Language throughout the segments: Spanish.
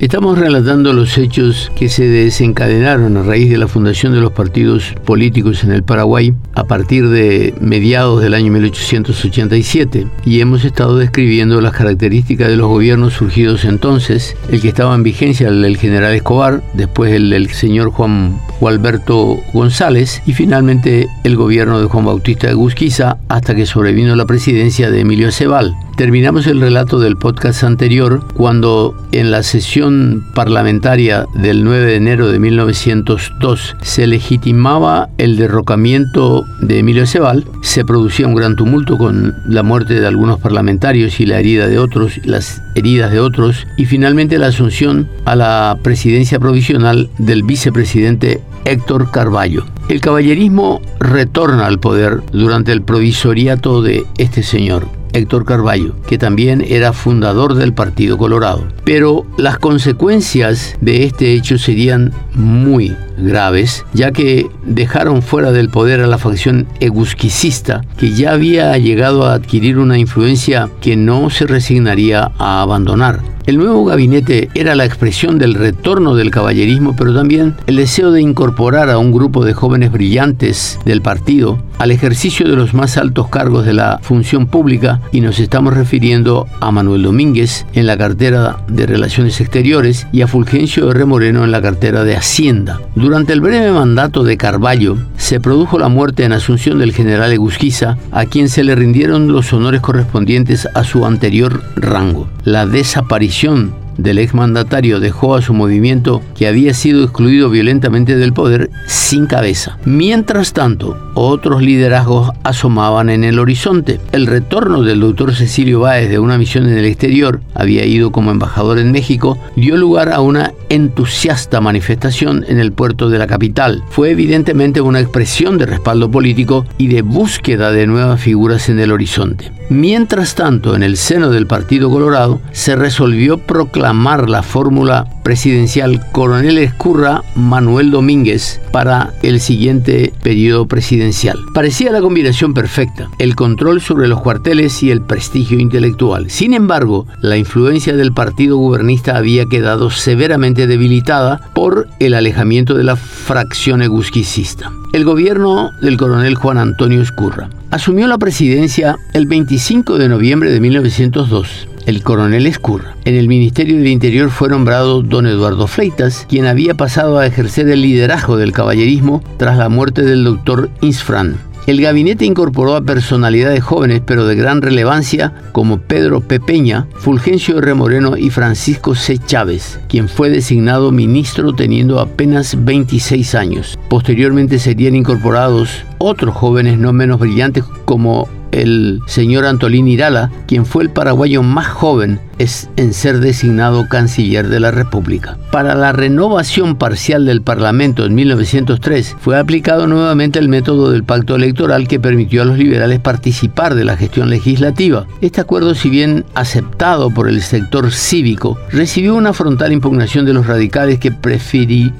Estamos relatando los hechos que se desencadenaron a raíz de la fundación de los partidos políticos en el Paraguay a partir de mediados del año 1887 y hemos estado describiendo las características de los gobiernos surgidos entonces, el que estaba en vigencia el del general Escobar, después el del señor Juan Alberto González y finalmente el gobierno de Juan Bautista de Gusquiza hasta que sobrevino la presidencia de Emilio Cebal. Terminamos el relato del podcast anterior cuando en la sesión parlamentaria del 9 de enero de 1902 se legitimaba el derrocamiento de Emilio Cebal, se producía un gran tumulto con la muerte de algunos parlamentarios y la herida de otros, las heridas de otros y finalmente la asunción a la presidencia provisional del vicepresidente Héctor Carballo. El caballerismo retorna al poder durante el provisoriato de este señor. Héctor Carballo, que también era fundador del Partido Colorado. Pero las consecuencias de este hecho serían muy graves, ya que dejaron fuera del poder a la facción egusquicista, que ya había llegado a adquirir una influencia que no se resignaría a abandonar. El nuevo gabinete era la expresión del retorno del caballerismo, pero también el deseo de incorporar a un grupo de jóvenes brillantes del partido al ejercicio de los más altos cargos de la función pública y nos estamos refiriendo a Manuel Domínguez en la cartera de Relaciones Exteriores y a Fulgencio R. Moreno en la cartera de Hacienda. Durante el breve mandato de Carballo se produjo la muerte en Asunción del general Egusquiza, a quien se le rindieron los honores correspondientes a su anterior rango. La desaparición del exmandatario dejó a su movimiento, que había sido excluido violentamente del poder, sin cabeza. Mientras tanto, otros liderazgos asomaban en el horizonte. El retorno del doctor Cecilio Báez de una misión en el exterior, había ido como embajador en México, dio lugar a una entusiasta manifestación en el puerto de la capital. Fue evidentemente una expresión de respaldo político y de búsqueda de nuevas figuras en el horizonte. Mientras tanto, en el seno del Partido Colorado se resolvió proclamar la fórmula presidencial Coronel Escurra Manuel Domínguez para el siguiente periodo presidencial. Parecía la combinación perfecta, el control sobre los cuarteles y el prestigio intelectual. Sin embargo, la influencia del partido gubernista había quedado severamente debilitada por el alejamiento de la fracción egusquicista. El gobierno del coronel Juan Antonio Escurra asumió la presidencia el 25 de noviembre de 1902 el coronel Escurra. En el Ministerio del Interior fue nombrado don Eduardo Fleitas, quien había pasado a ejercer el liderazgo del caballerismo tras la muerte del doctor Insfran. El gabinete incorporó a personalidades jóvenes pero de gran relevancia como Pedro P. Peña, Fulgencio R. Moreno y Francisco C. Chávez, quien fue designado ministro teniendo apenas 26 años. Posteriormente serían incorporados otros jóvenes no menos brillantes como el señor Antolín Irala, quien fue el paraguayo más joven en ser designado canciller de la República. Para la renovación parcial del Parlamento en 1903 fue aplicado nuevamente el método del pacto electoral que permitió a los liberales participar de la gestión legislativa. Este acuerdo, si bien aceptado por el sector cívico, recibió una frontal impugnación de los radicales que,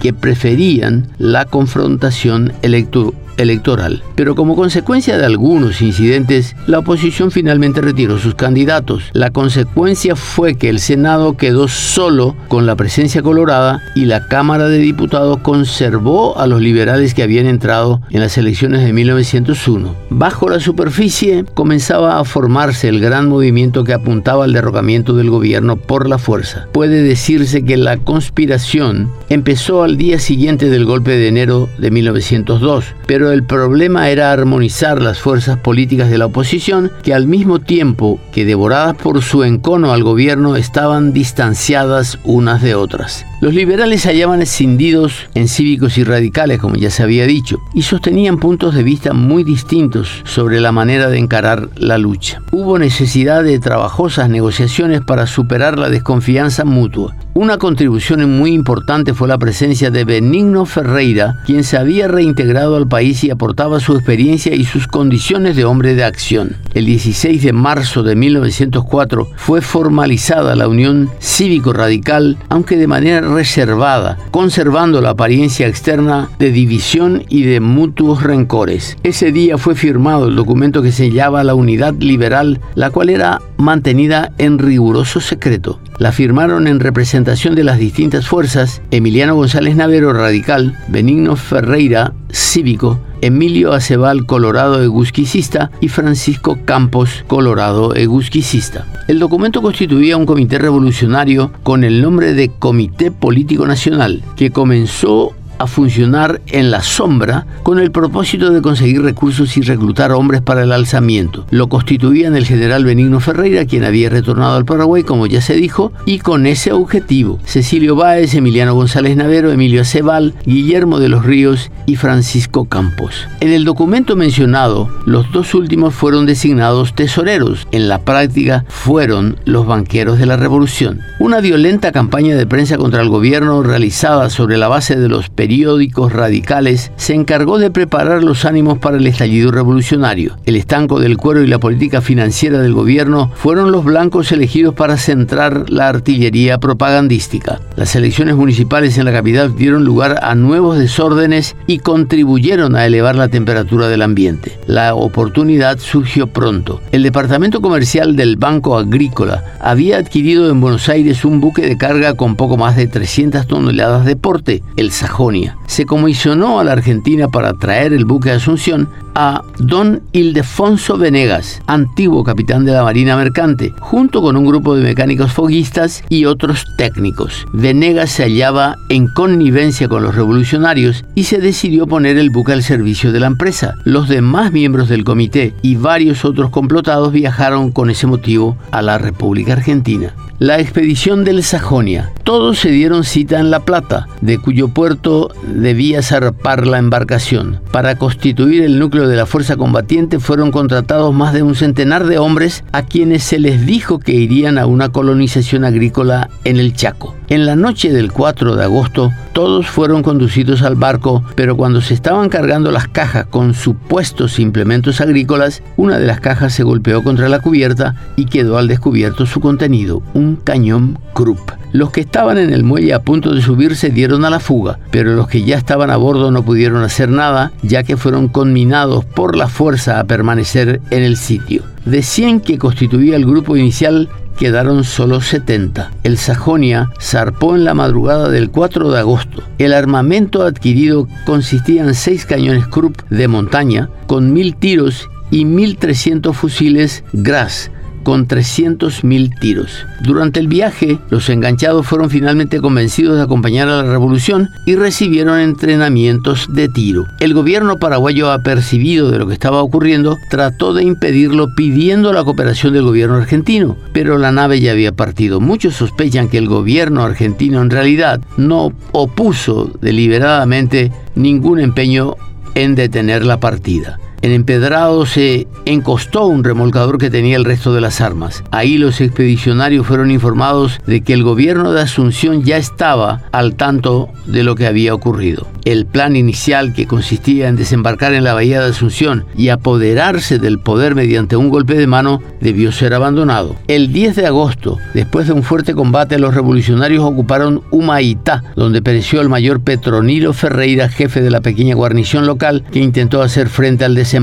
que preferían la confrontación electoral electoral. Pero como consecuencia de algunos incidentes, la oposición finalmente retiró sus candidatos. La consecuencia fue que el Senado quedó solo con la presencia colorada y la Cámara de Diputados conservó a los liberales que habían entrado en las elecciones de 1901. Bajo la superficie comenzaba a formarse el gran movimiento que apuntaba al derrocamiento del gobierno por la fuerza. Puede decirse que la conspiración empezó al día siguiente del golpe de enero de 1902, pero el problema era armonizar las fuerzas políticas de la oposición que al mismo tiempo que devoradas por su encono al gobierno estaban distanciadas unas de otras. Los liberales se hallaban escindidos en cívicos y radicales, como ya se había dicho, y sostenían puntos de vista muy distintos sobre la manera de encarar la lucha. Hubo necesidad de trabajosas negociaciones para superar la desconfianza mutua. Una contribución muy importante fue la presencia de Benigno Ferreira, quien se había reintegrado al país y aportaba su experiencia y sus condiciones de hombre de acción. El 16 de marzo de 1904 fue formalizada la Unión Cívico-Radical, aunque de manera reservada, conservando la apariencia externa de división y de mutuos rencores. Ese día fue firmado el documento que sellaba la unidad liberal, la cual era mantenida en riguroso secreto. La firmaron en representación de las distintas fuerzas Emiliano González Navero, radical, Benigno Ferreira, cívico, Emilio Acebal, colorado egusquicista, y Francisco Campos, colorado egusquicista. El documento constituía un comité revolucionario con el nombre de Comité Político Nacional, que comenzó a funcionar en la sombra con el propósito de conseguir recursos y reclutar hombres para el alzamiento. Lo constituían el general Benigno Ferreira, quien había retornado al Paraguay, como ya se dijo, y con ese objetivo, Cecilio Báez, Emiliano González Navero, Emilio Acebal, Guillermo de los Ríos y Francisco Campos. En el documento mencionado, los dos últimos fueron designados tesoreros. En la práctica fueron los banqueros de la revolución. Una violenta campaña de prensa contra el gobierno realizada sobre la base de los periódicos radicales, se encargó de preparar los ánimos para el estallido revolucionario. El estanco del cuero y la política financiera del gobierno fueron los blancos elegidos para centrar la artillería propagandística. Las elecciones municipales en la capital dieron lugar a nuevos desórdenes y contribuyeron a elevar la temperatura del ambiente. La oportunidad surgió pronto. El departamento comercial del Banco Agrícola había adquirido en Buenos Aires un buque de carga con poco más de 300 toneladas de porte, el Sajón se comisionó a la Argentina para traer el buque Asunción a don Ildefonso Venegas, antiguo capitán de la Marina Mercante, junto con un grupo de mecánicos foguistas y otros técnicos. Venegas se hallaba en connivencia con los revolucionarios y se decidió poner el buque al servicio de la empresa. Los demás miembros del comité y varios otros complotados viajaron con ese motivo a la República Argentina. La expedición del Sajonia. Todos se dieron cita en La Plata, de cuyo puerto debía zarpar la embarcación. Para constituir el núcleo de la fuerza combatiente fueron contratados más de un centenar de hombres a quienes se les dijo que irían a una colonización agrícola en el Chaco. En la noche del 4 de agosto, todos fueron conducidos al barco, pero cuando se estaban cargando las cajas con supuestos implementos agrícolas, una de las cajas se golpeó contra la cubierta y quedó al descubierto su contenido, un cañón Krupp. Los que estaban en el muelle a punto de subir se dieron a la fuga, pero los que ya estaban a bordo no pudieron hacer nada, ya que fueron conminados por la fuerza a permanecer en el sitio. De 100 que constituía el grupo inicial, quedaron solo 70. El Sajonia zarpó en la madrugada del 4 de agosto. El armamento adquirido consistía en seis cañones Krupp de montaña con mil tiros y 1.300 fusiles Gras con 300.000 tiros. Durante el viaje, los enganchados fueron finalmente convencidos de acompañar a la revolución y recibieron entrenamientos de tiro. El gobierno paraguayo, apercibido de lo que estaba ocurriendo, trató de impedirlo pidiendo la cooperación del gobierno argentino, pero la nave ya había partido. Muchos sospechan que el gobierno argentino en realidad no opuso deliberadamente ningún empeño en detener la partida. En Empedrado se encostó un remolcador que tenía el resto de las armas. Ahí los expedicionarios fueron informados de que el gobierno de Asunción ya estaba al tanto de lo que había ocurrido. El plan inicial, que consistía en desembarcar en la bahía de Asunción y apoderarse del poder mediante un golpe de mano, debió ser abandonado. El 10 de agosto, después de un fuerte combate, los revolucionarios ocuparon Humaitá, donde pereció el mayor Petronilo Ferreira, jefe de la pequeña guarnición local, que intentó hacer frente al desembarco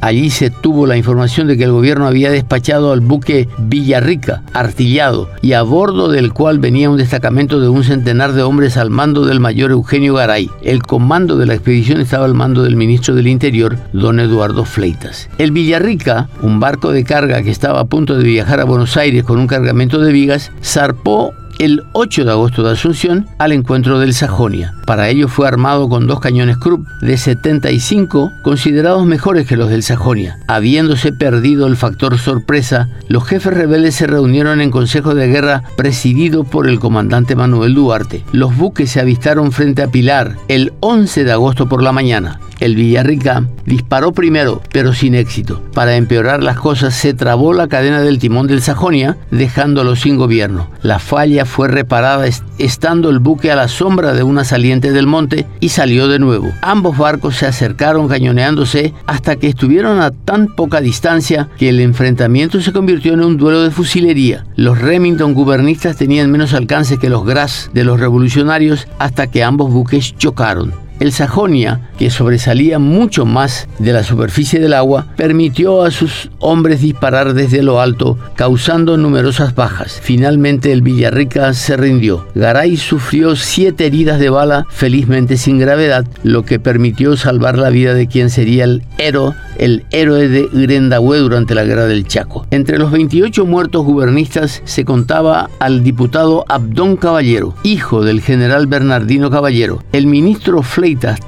Allí se tuvo la información de que el gobierno había despachado al buque Villarrica, artillado, y a bordo del cual venía un destacamento de un centenar de hombres al mando del mayor Eugenio Garay. El comando de la expedición estaba al mando del ministro del Interior, don Eduardo Fleitas. El Villarrica, un barco de carga que estaba a punto de viajar a Buenos Aires con un cargamento de vigas, zarpó el 8 de agosto de Asunción al encuentro del Sajonia. Para ello fue armado con dos cañones Krupp de 75 considerados mejores que los del Sajonia. Habiéndose perdido el factor sorpresa, los jefes rebeldes se reunieron en consejo de guerra presidido por el comandante Manuel Duarte. Los buques se avistaron frente a Pilar el 11 de agosto por la mañana. El Villarrica disparó primero, pero sin éxito. Para empeorar las cosas, se trabó la cadena del timón del Sajonia, dejándolo sin gobierno. La falla fue reparada estando el buque a la sombra de una saliente del monte y salió de nuevo. Ambos barcos se acercaron cañoneándose hasta que estuvieron a tan poca distancia que el enfrentamiento se convirtió en un duelo de fusilería. Los Remington gubernistas tenían menos alcance que los Gras de los revolucionarios hasta que ambos buques chocaron. El Sajonia, que sobresalía mucho más de la superficie del agua, permitió a sus hombres disparar desde lo alto, causando numerosas bajas. Finalmente el Villarrica se rindió. Garay sufrió siete heridas de bala, felizmente sin gravedad, lo que permitió salvar la vida de quien sería el héroe, el héroe de Grendahue durante la guerra del Chaco. Entre los 28 muertos gubernistas se contaba al diputado Abdón Caballero, hijo del general Bernardino Caballero. El ministro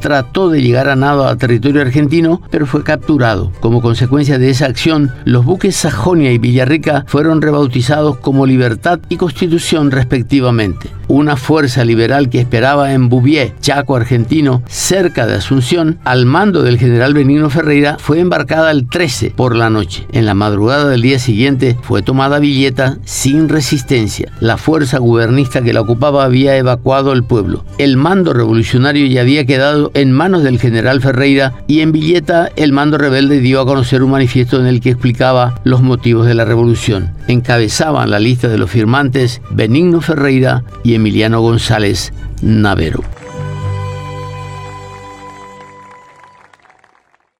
Trató de llegar a nado a territorio argentino, pero fue capturado. Como consecuencia de esa acción, los buques Sajonia y Villarrica fueron rebautizados como Libertad y Constitución respectivamente. Una fuerza liberal que esperaba en Bouvier, Chaco argentino, cerca de Asunción, al mando del general Benigno Ferreira, fue embarcada el 13 por la noche. En la madrugada del día siguiente fue tomada Villeta sin resistencia. La fuerza gubernista que la ocupaba había evacuado el pueblo. El mando revolucionario ya había quedado en manos del general Ferreira y en Villeta el mando rebelde dio a conocer un manifiesto en el que explicaba los motivos de la revolución. Encabezaban la lista de los firmantes Benigno Ferreira y Emiliano González Navero.